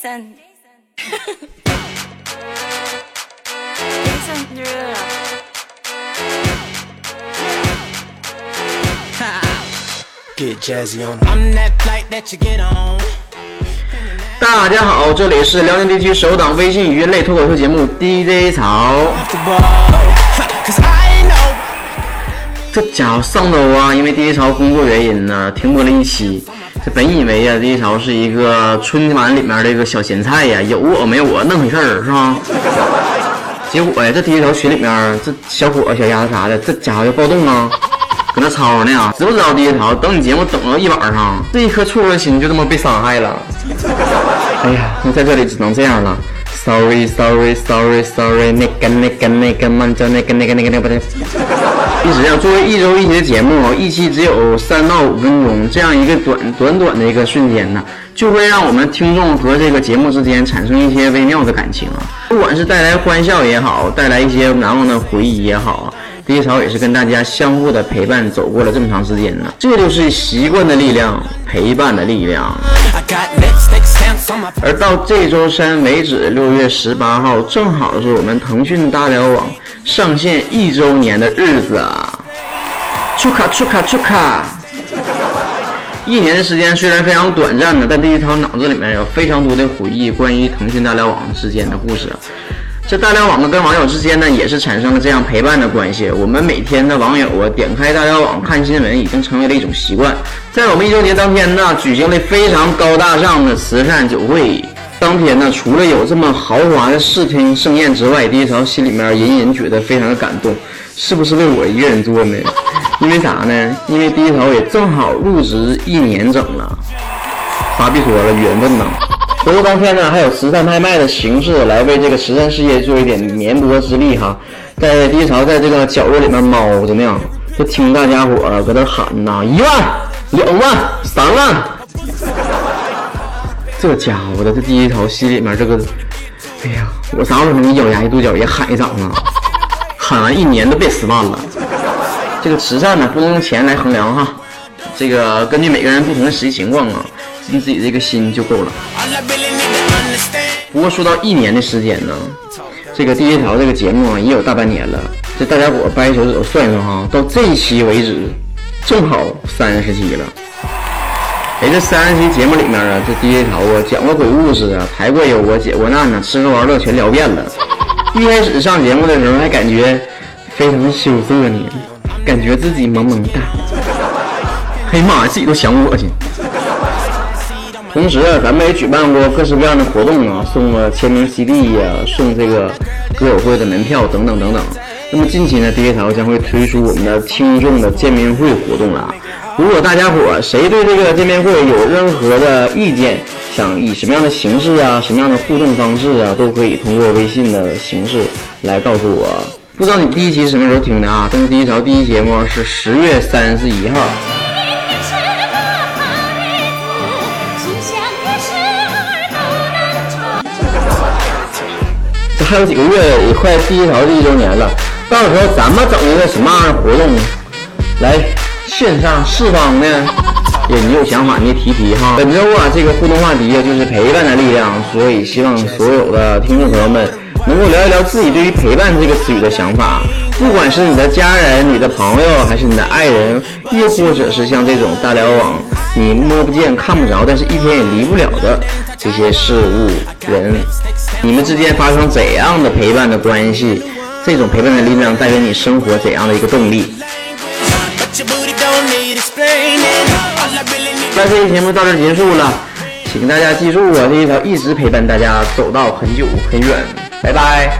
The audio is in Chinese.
Jason. Jason Derulo. Get jazzy on. I'm that flight that you get on. 大家好，这里是辽宁地区首档微信语音类脱口秀节目 DJ 潮。这家伙上周啊，因为 DJ 潮工作原因呢，停播了一期。本以为呀这一条是一个春晚里面的一个小咸菜呀，有我没我那回事儿，是吧？结果呀，这第一条群里面这小伙、小丫头啥的，这家伙要暴动啊，搁那吵呢。知不知道第一条？等你节目等了一晚上，这一颗脆弱的心就这么被伤害了。哎呀，那在这里只能这样了。Sorry, sorry, sorry, sorry，那个那个那个慢叫那个那个那个那个不对。历史上作为一周一期的节目，一期只有三到五分钟，这样一个短短短的一个瞬间呢，就会让我们听众和这个节目之间产生一些微妙的感情啊。不管是带来欢笑也好，带来一些难忘的回忆也好啊，第一潮也是跟大家相互的陪伴走过了这么长时间呢。这就是习惯的力量，陪伴的力量。而到这周三为止，六月十八号，正好是我们腾讯大聊网上线一周年的日子啊！出卡出卡出卡！一年的时间虽然非常短暂的，但这一条脑子里面有非常多的回忆，关于腾讯大聊网之间的故事。这大聊网呢跟网友之间呢也是产生了这样陪伴的关系。我们每天的网友啊点开大聊网看新闻已经成为了一种习惯。在我们一周年当天呢，举行了非常高大上的慈善酒会。当天呢，除了有这么豪华的视听盛宴之外，第一潮心里面隐隐觉得非常的感动，是不是为我一个人做呢？因为啥呢？因为第一潮也正好入职一年整了。啥别说了，缘分呐。不过当天呢，还有慈善拍卖的形式来为这个慈善事业做一点绵薄之力哈。在第一潮在这个角落里面猫着呢，就听大家伙搁那喊呐，一万、两万、三万。这家伙的，这第一潮心里面这个，哎呀，我啥时候能咬牙一跺脚也喊一场啊？喊完一年都别十万了。这个慈善呢，不能用钱来衡量哈，这个根据每个人不同的实际情况啊，尽自己这个心就够了。不过说到一年的时间呢，这个第一条这个节目啊也有大半年了。这大家伙掰手指头算算哈，到这一期为止，正好三十期了。哎，这三十期节目里面啊，这第一条啊讲过鬼故事啊，排过忧啊，解过难呢，吃喝玩乐全聊遍了。一开始上节目的时候还感觉非常的羞涩呢，感觉自己萌萌哒。哎呀妈呀，自己都想恶心。同时啊，咱们也举办过各式各样的活动啊，送了签名 CD 呀、送这个歌友会的门票等等等等。那么近期呢，第一潮将会推出我们的听众的见面会活动了。如果大家伙谁对这个见面会有任何的意见，想以什么样的形式啊、什么样的互动方式啊，都可以通过微信的形式来告诉我。不知道你第一期什么时候听的啊？但是第一潮第一节目是十月三十一号。还有几个月，也快第一条第一周年了。到时候咱们整一个什么样的活动，来线上释放呢？也你有想法你提提哈。本周啊，这个互动话题啊就是陪伴的力量，所以希望所有的听众朋友们能够聊一聊自己对于陪伴这个词语的想法。不管是你的家人、你的朋友，还是你的爱人，又或者是像这种大聊网，你摸不见、看不着，但是一天也离不了的这些事物、人，你们之间发生怎样的陪伴的关系？这种陪伴的力量带给你生活怎样的一个动力.那这期节目到这结束了，请大家记住我这一条一直陪伴大家走到很久很远，拜拜。